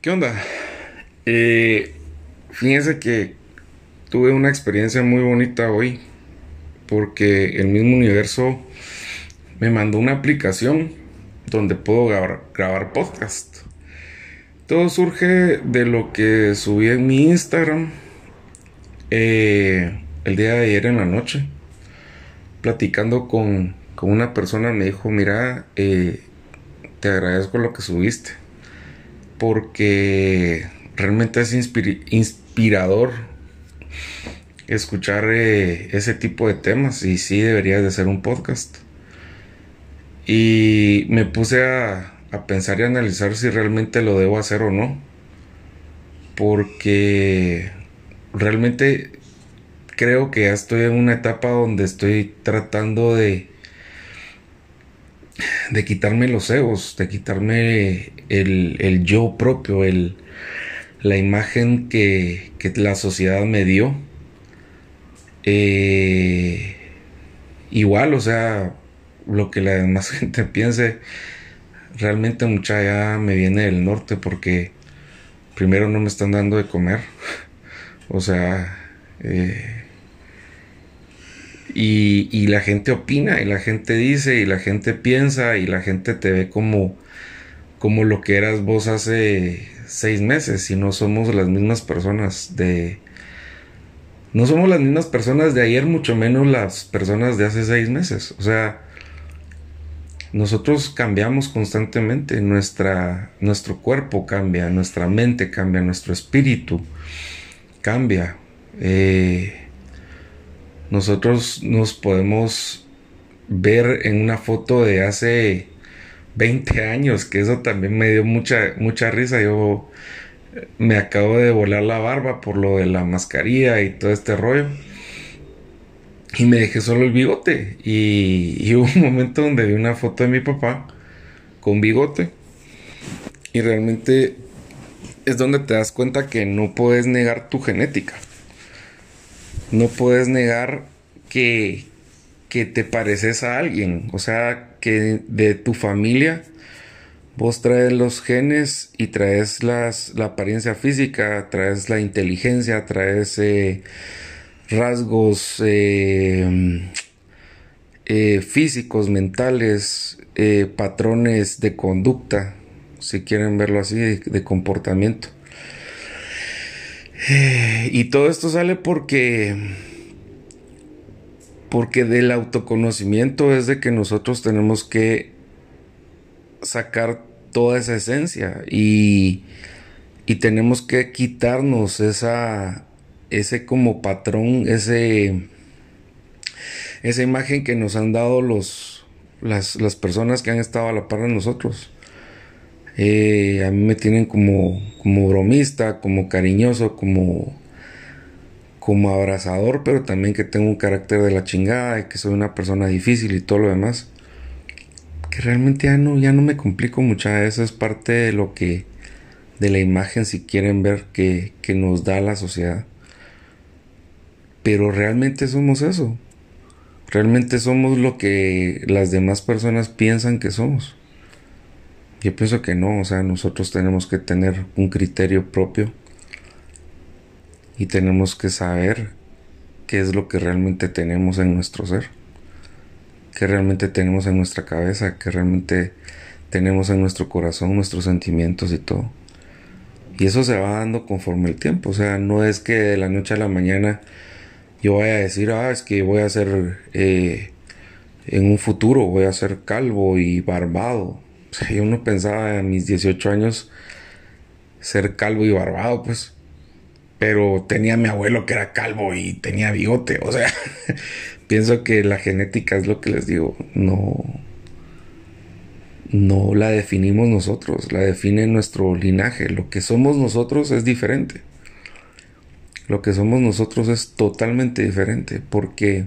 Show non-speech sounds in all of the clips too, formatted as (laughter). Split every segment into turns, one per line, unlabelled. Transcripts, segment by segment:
¿Qué onda? Eh, fíjense que tuve una experiencia muy bonita hoy porque el mismo universo me mandó una aplicación donde puedo grabar, podcast. Todo surge de lo que subí en mi Instagram eh, el día de ayer en la noche, platicando con, una persona, me dijo, mira, eh, te agradezco lo que subiste, porque realmente es inspirador escuchar eh, ese tipo de temas y sí debería de ser un podcast. Y me puse a, a pensar y analizar si realmente lo debo hacer o no. Porque realmente creo que ya estoy en una etapa donde estoy tratando de de quitarme los egos, de quitarme el, yo propio, el, la imagen que, que la sociedad me dio. Eh, igual, o sea, lo que la demás (laughs) gente piense, realmente mucha ya me viene del norte porque primero no me están dando de comer. (laughs) o sea, eh, y, y, la gente opina y la gente dice y la gente piensa y la gente te ve como, como lo que eras vos hace seis meses y no somos las mismas personas de... No somos las mismas personas de ayer, mucho menos las personas de hace seis meses. O sea, nosotros cambiamos constantemente, nuestra, nuestro cuerpo cambia, nuestra mente cambia, nuestro espíritu cambia. Eh, nosotros nos podemos ver en una foto de hace 20 años, que eso también me dio mucha, mucha risa. Yo eh, me acabo de volar la barba por lo de la mascarilla y todo este rollo. Y me dejé solo el bigote. Y, y (laughs) hubo un momento donde vi una foto de mi papá con bigote. Y realmente es donde te das cuenta que no puedes negar tu genética no puedes negar que, que te pareces a alguien, o sea, que de tu familia vos traes los genes y traes la apariencia física, traes la inteligencia, traes eh, rasgos eh, eh, físicos, mentales, patrones de conducta, si quieren verlo así, de comportamiento. Y todo esto sale porque porque del autoconocimiento es de que nosotros tenemos que sacar toda esa esencia y, y tenemos que quitarnos esa ese como patrón, ese esa imagen que nos han dado los las, las personas que han estado a la par de nosotros. Eh, a mí me tienen como, como bromista, como cariñoso, como, como abrazador, pero también que tengo un carácter de la chingada y que soy una persona difícil y todo lo demás. Que realmente ya no, ya no me complico mucho. Eso es parte de lo que, de la imagen, si quieren ver, que, que nos da la sociedad. Pero realmente somos eso. Realmente somos lo que las demás personas piensan que somos. Yo pienso que no, o sea, nosotros tenemos que tener un criterio propio y tenemos que saber qué es lo que realmente tenemos en nuestro ser, qué realmente tenemos en nuestra cabeza, qué realmente tenemos en nuestro corazón, nuestros sentimientos y todo. Y eso se va dando conforme el tiempo, o sea, no es que de la noche a la mañana yo vaya a decir, ah, es que voy a ser, eh, en un futuro voy a ser calvo y barbado yo no pensaba a mis 18 años ser calvo y barbado, pues. Pero tenía mi abuelo que era calvo y tenía bigote. O sea, (laughs) pienso que la genética es lo que les digo. No. No la definimos nosotros, la define nuestro linaje. Lo que somos nosotros es diferente. Lo que somos nosotros es totalmente diferente porque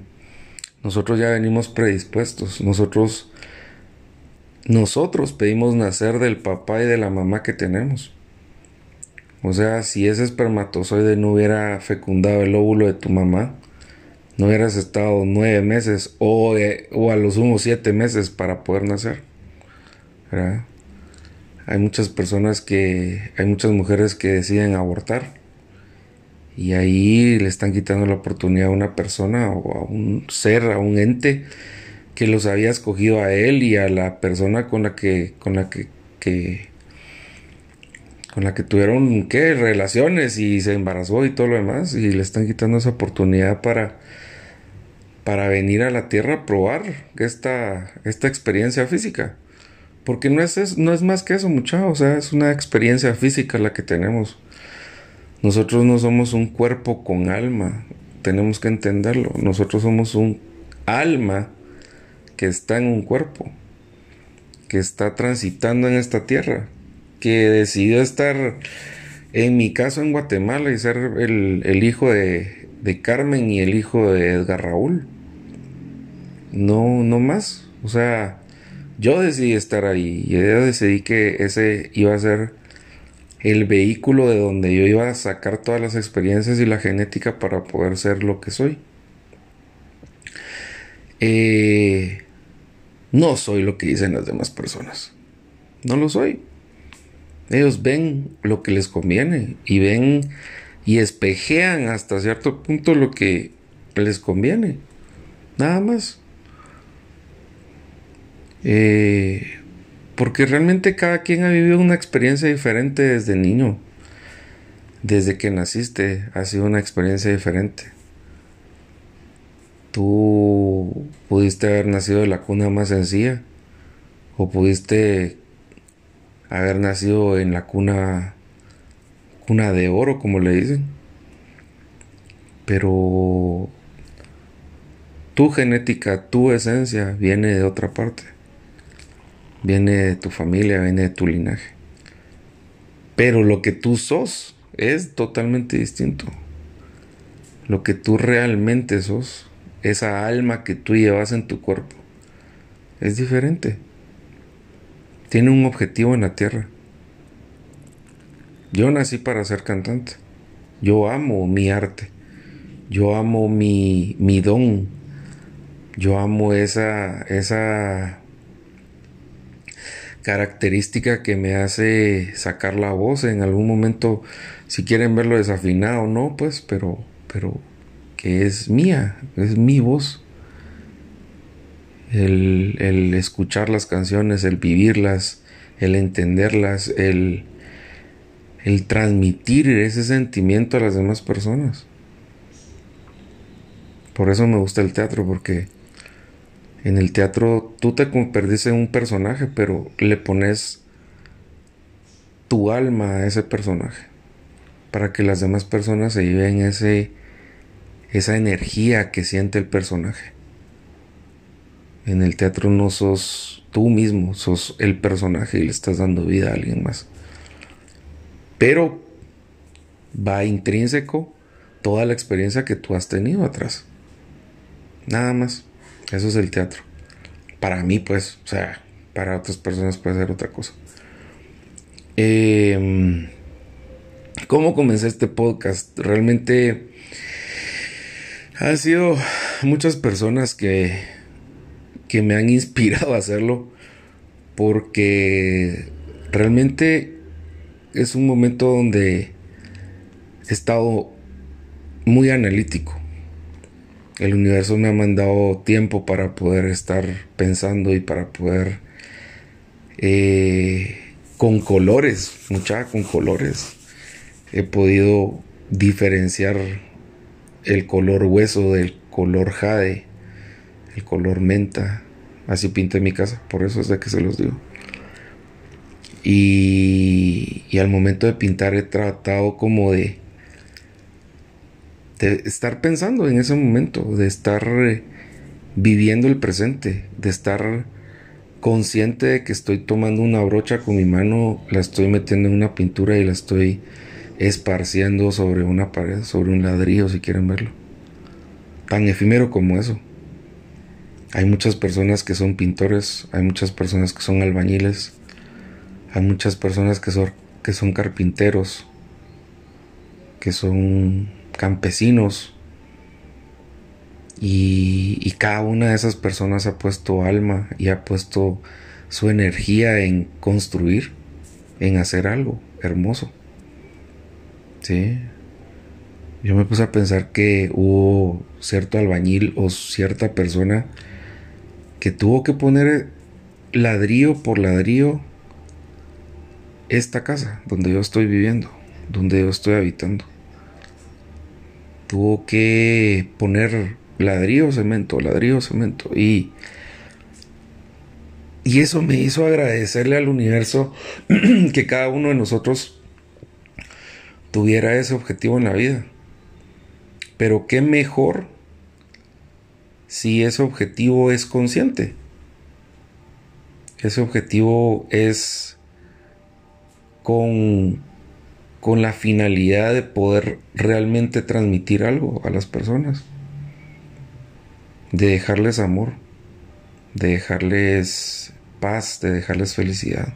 nosotros ya venimos predispuestos. Nosotros nosotros pedimos nacer del papá y de la mamá que tenemos. O sea, si ese espermatozoide no hubiera fecundado el óvulo de tu mamá, no hubieras estado nueve meses o, o a los sumo siete meses para poder nacer. Hay muchas personas que, hay muchas mujeres que deciden abortar y ahí le están quitando la oportunidad a una persona o a un ser, a un ente que los había escogido a él y a la persona con la que, con la que, que con la que tuvieron qué relaciones y se embarazó y todo lo demás y le están quitando esa oportunidad para para venir a la tierra a probar esta, esta experiencia física. Porque no es, no es más que eso, muchachos. O sea, es una experiencia física la que tenemos. Nosotros no somos un cuerpo con alma. Tenemos que entenderlo. Nosotros somos un alma que está en un cuerpo. Que está transitando en esta tierra. Que decidió estar, en mi caso, en Guatemala y ser el, el hijo de, de Carmen y el hijo de Edgar Raúl no, no más. O sea, yo decidí estar ahí y decidí que ese iba a ser el vehículo de donde yo iba a sacar todas las experiencias y la genética para poder ser lo que soy. Eh, no soy lo que dicen las demás personas. No lo soy. Ellos ven lo que les conviene y ven y espejean hasta cierto punto lo que les conviene. Nada más. Eh, porque realmente cada quien ha vivido una experiencia diferente desde niño. Desde que naciste ha sido una experiencia diferente. Tú pudiste haber nacido de la cuna más sencilla o pudiste haber nacido en la cuna cuna de oro como le dicen. Pero tu genética, tu esencia viene de otra parte viene de tu familia, viene de tu linaje. Pero lo que tú sos es totalmente distinto. Lo que tú realmente sos, esa alma que tú llevas en tu cuerpo, es diferente. Tiene un objetivo en la tierra. Yo nací para ser cantante. Yo amo mi arte. Yo amo mi, mi don. Yo amo esa, esa característica que me hace sacar la voz en algún momento, si quieren verlo desafinado, no, pues, pero, pero que es mía, es mi voz. El, el escuchar las canciones, el vivirlas, el entenderlas, el, el transmitir ese sentimiento a las demás personas. Por eso me gusta el teatro, porque en el teatro tú te convertís en un personaje, pero le pones tu alma a ese personaje para que las demás personas se lleven ese esa energía que siente el personaje. En el teatro no sos tú mismo, sos el personaje y le estás dando vida a alguien más. Pero va intrínseco toda la experiencia que tú has tenido atrás. Nada más. Eso es el teatro. Para mí, pues, o sea, para otras personas puede ser otra cosa. Em, ¿Cómo comencé este podcast? Realmente ha sido muchas personas que, que me han (laughs) inspirado a hacerlo porque realmente es un momento donde he estado muy analítico. El universo me ha mandado tiempo para poder estar pensando y para poder eh, con colores, mucha con colores, he podido diferenciar el color hueso del color jade, el color menta. Así pinté mi casa, por eso es de que se los digo. Y, al momento de pintar he tratado como de de estar pensando en ese momento, de estar eh, viviendo el presente, de estar consciente de que estoy tomando una brocha con mi mano, la estoy metiendo en una pintura y la estoy esparciendo sobre una pared, sobre un ladrillo, si quieren verlo. Tan efímero como eso. Hay muchas personas que son pintores, hay muchas personas que son albañiles, hay muchas personas que son, que son carpinteros, que son campesinos y, cada una de esas personas ha puesto alma y ha puesto su energía en construir en hacer algo hermoso. Sí. Yo me puse a pensar que hubo cierto albañil o cierta persona que tuvo que poner ladrillo por ladrillo esta casa donde yo estoy viviendo, donde yo estoy habitando. Tuvo que poner ladrillo, cemento, ladrillo, cemento. Y, y eso me hizo agradecerle al universo (clears throat) que cada uno de nosotros tuviera ese objetivo en la vida. Pero qué mejor si ese objetivo es consciente. Ese objetivo es con, con la finalidad de poder realmente transmitir algo a las personas. De dejarles amor, de dejarles paz, de dejarles felicidad.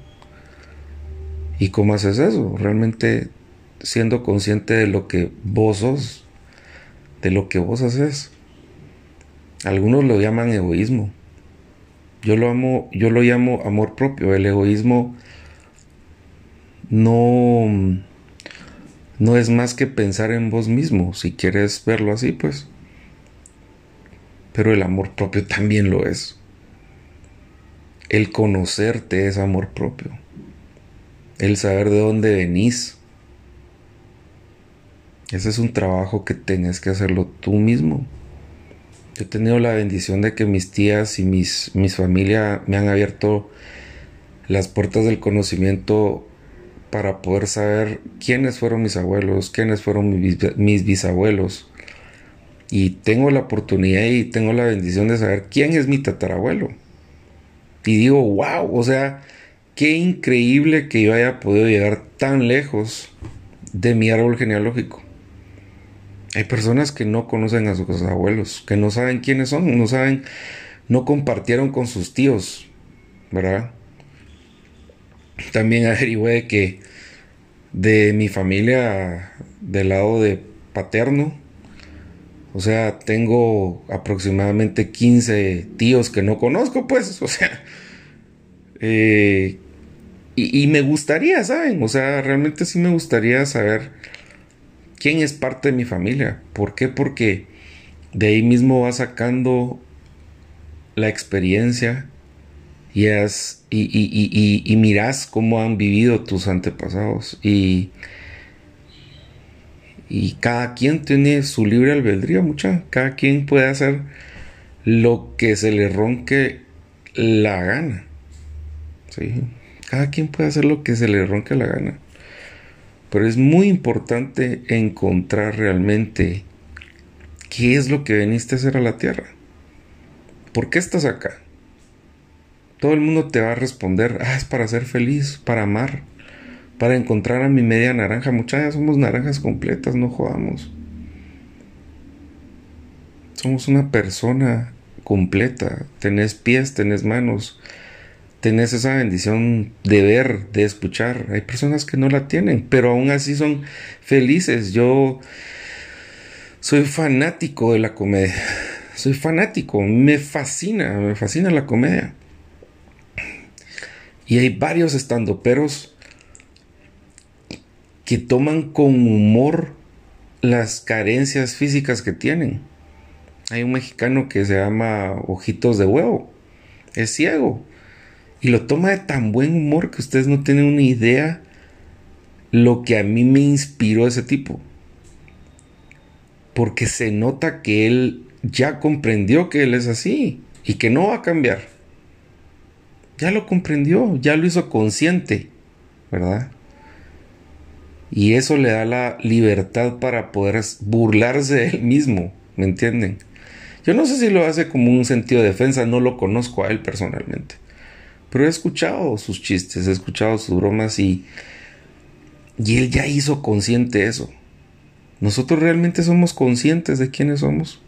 ¿Y cómo haces eso? Realmente siendo consciente de lo que vos sos, de lo que vos haces. Algunos lo llaman egoísmo. Yo lo amo, yo lo llamo amor propio. El egoísmo no no es más que pensar en vos mismo, si quieres verlo así, pues. Pero el amor propio también lo es. El conocerte es amor propio. El saber de dónde venís. Ese es un trabajo que tenés que hacerlo tú mismo. Yo he tenido la bendición de que mis tías y mis, mis familia me han abierto las puertas del conocimiento para poder saber quiénes fueron mis abuelos, quiénes fueron mis, bisabuelos. Y tengo la oportunidad y tengo la bendición de saber quién es mi tatarabuelo. Y digo, wow, o sea, qué increíble que yo haya podido llegar tan lejos de mi árbol genealógico. Hay personas que no conocen a sus abuelos, que no saben quiénes son, no saben, no compartieron con sus tíos, ¿verdad? También (laughs) averigüé que de mi familia del lado de paterno, o sea, tengo aproximadamente 15 tíos que no conozco, pues, (laughs) o sea, eh, y, y, me gustaría, ¿saben? O sea, realmente sí me gustaría saber quién es parte de mi familia. ¿Por qué? Porque de ahí mismo va sacando la experiencia y, y, y, miras cómo han vivido tus antepasados y, y cada quien tiene su libre albedrío, mucha. Cada quien puede hacer lo que se le ronque la gana. ¿sí? Cada quien puede hacer lo que se le ronque la gana. Pero es muy importante encontrar realmente qué es lo que veniste a hacer a la tierra. ¿Por qué estás acá? Todo el mundo te va a responder, ah, es para ser feliz, para amar, para encontrar a mi media naranja. Muchachas, somos naranjas completas, no jodamos. Somos una persona completa. Tenés pies, tenés manos, tenés esa bendición de ver, de escuchar. Hay personas que no la tienen, pero aún así son felices. Yo soy fanático de la comedia. Soy fanático, me fascina, me fascina la comedia. Y hay varios estandoperos que toman con humor las carencias físicas que tienen. Hay un mexicano que se llama Ojitos de Huevo. Es ciego. Y lo toma de tan buen humor que ustedes no tienen una idea lo que a mí me inspiró ese tipo. Porque se nota que él ya comprendió que él es así y que no va a cambiar ya lo comprendió, ya lo hizo consciente, ¿verdad? Y eso le da la libertad para poder burlarse de él mismo, ¿me entienden? Yo no sé si lo hace como un sentido de defensa, no lo conozco a él personalmente. Pero he escuchado sus chistes, he escuchado sus bromas y, y él ya hizo consciente eso. Nosotros realmente somos conscientes de quiénes somos.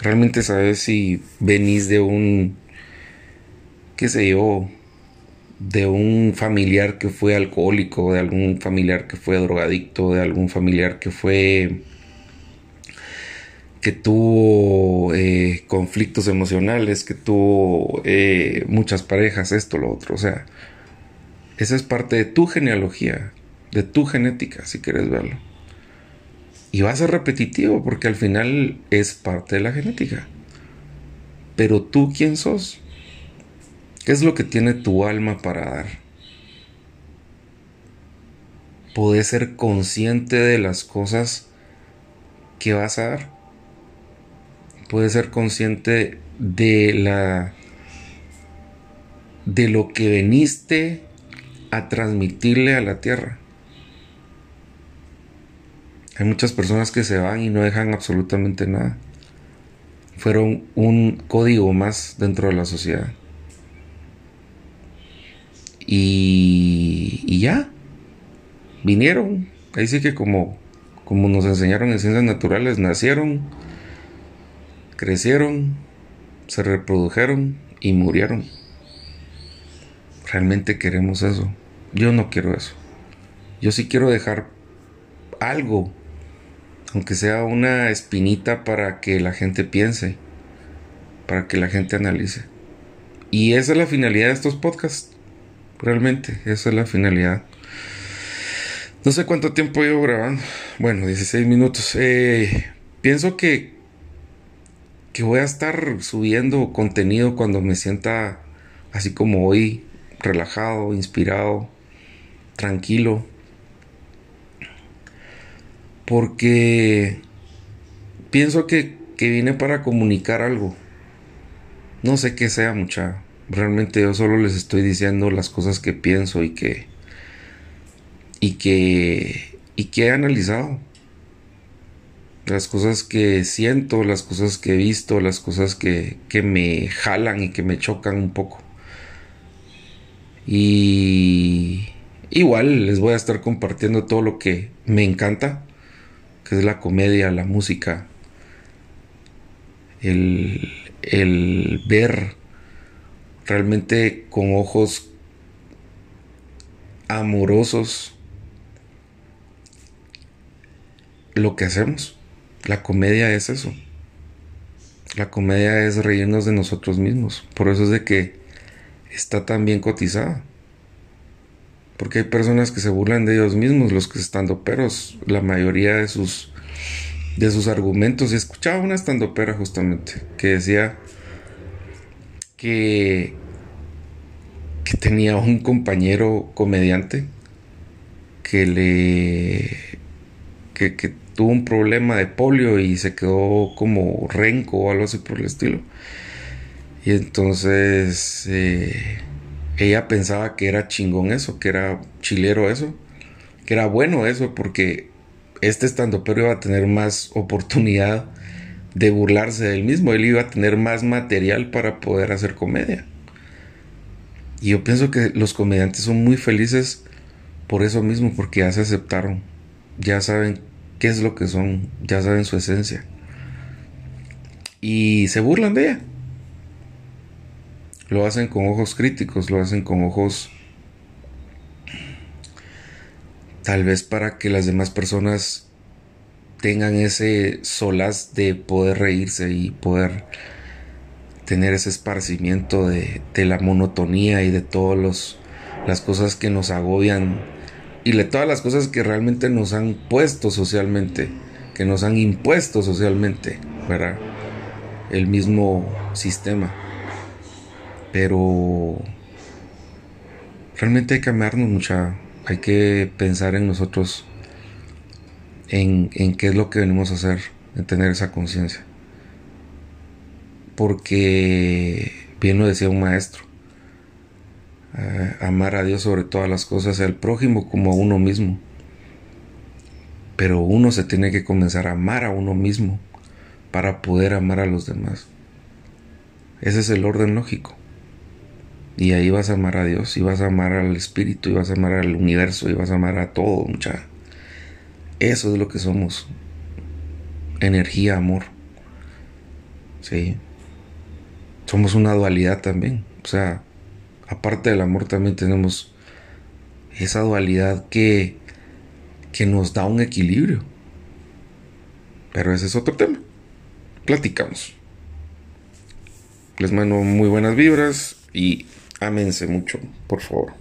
Realmente sabes si venís de un qué sé yo, de un familiar que fue alcohólico, de algún familiar que fue drogadicto, de algún familiar que fue que tuvo eh, conflictos emocionales, que tuvo eh, muchas parejas, esto, lo otro, o sea, Esa es parte de tu genealogía, de tu genética, si quieres verlo. Y va a ser repetitivo porque al final es parte de la genética. Pero tú, ¿quién sos? ¿Qué es lo que tiene tu alma para dar? Puedes ser consciente de las cosas que vas a dar. Puedes ser consciente de la de lo que veniste a transmitirle a la tierra. Hay muchas personas que se van y no dejan absolutamente nada. Fueron un código más dentro de la sociedad. Y, y ya, vinieron. Ahí sí que como, como nos enseñaron en ciencias naturales, nacieron, crecieron, se reprodujeron y murieron. Realmente queremos eso. Yo no quiero eso. Yo sí quiero dejar algo, aunque sea una espinita para que la gente piense, para que la gente analice. Y esa es la finalidad de estos podcasts. Realmente, esa es la finalidad. No sé cuánto tiempo llevo grabando. Bueno, 16 minutos. Eh, pienso que, que voy a estar subiendo contenido cuando me sienta así como hoy, relajado, inspirado, tranquilo. Porque pienso que, que vine para comunicar algo. No sé qué sea mucha. Realmente yo solo les estoy diciendo las cosas que pienso y que y que y que he analizado las cosas que siento, las cosas que he visto, las cosas que, que me jalan y que me chocan un poco. Y igual les voy a estar compartiendo todo lo que me encanta, que es la comedia, la música, el, el ver realmente con ojos amorosos lo que hacemos. La comedia es eso. La comedia es reírnos de nosotros mismos. Por eso es de que está tan bien cotizada. Porque hay personas que se burlan de ellos mismos, los que están peros, la mayoría de sus de sus argumentos. Y escuchaba una estandopera justamente que decía que, que tenía un compañero comediante que le que, que, tuvo un problema de polio y se quedó como renco o algo así por el estilo. Y entonces eh, ella pensaba que era chingón eso, que era chilero eso, que era bueno eso, porque este estando pero iba a tener más oportunidad de burlarse del mismo, él iba a tener más material para poder hacer comedia. Y yo pienso que los comediantes son muy felices por eso mismo, porque ya se aceptaron, ya saben qué es lo que son, ya saben su esencia. Y se burlan de ella. Lo hacen con ojos críticos, lo hacen con ojos tal vez para que las demás personas tengan ese solaz de poder reírse y poder tener ese esparcimiento de, de la monotonía y de todas las cosas que nos agobian y de todas las cosas que realmente nos han puesto socialmente, que nos han impuesto socialmente, ¿verdad? El mismo sistema. Pero realmente hay que amarnos mucha, hay que pensar en nosotros en, en qué es lo que venimos a hacer, en tener esa conciencia. Porque, bien lo decía un maestro, eh, amar a Dios sobre todas las cosas, al prójimo como a uno mismo. Pero uno se tiene que comenzar a amar a uno mismo para poder amar a los demás. Ese es el orden lógico. Y ahí vas a amar a Dios, y vas a amar al Espíritu, y vas a amar al universo, y vas a amar a todo, mucha. Eso es lo que somos. Energía, amor. Sí. Somos una dualidad también. O sea, aparte del amor también tenemos esa dualidad que, que nos da un equilibrio. Pero ese es otro tema. Platicamos. Les mando muy buenas vibras y ámense mucho, por favor.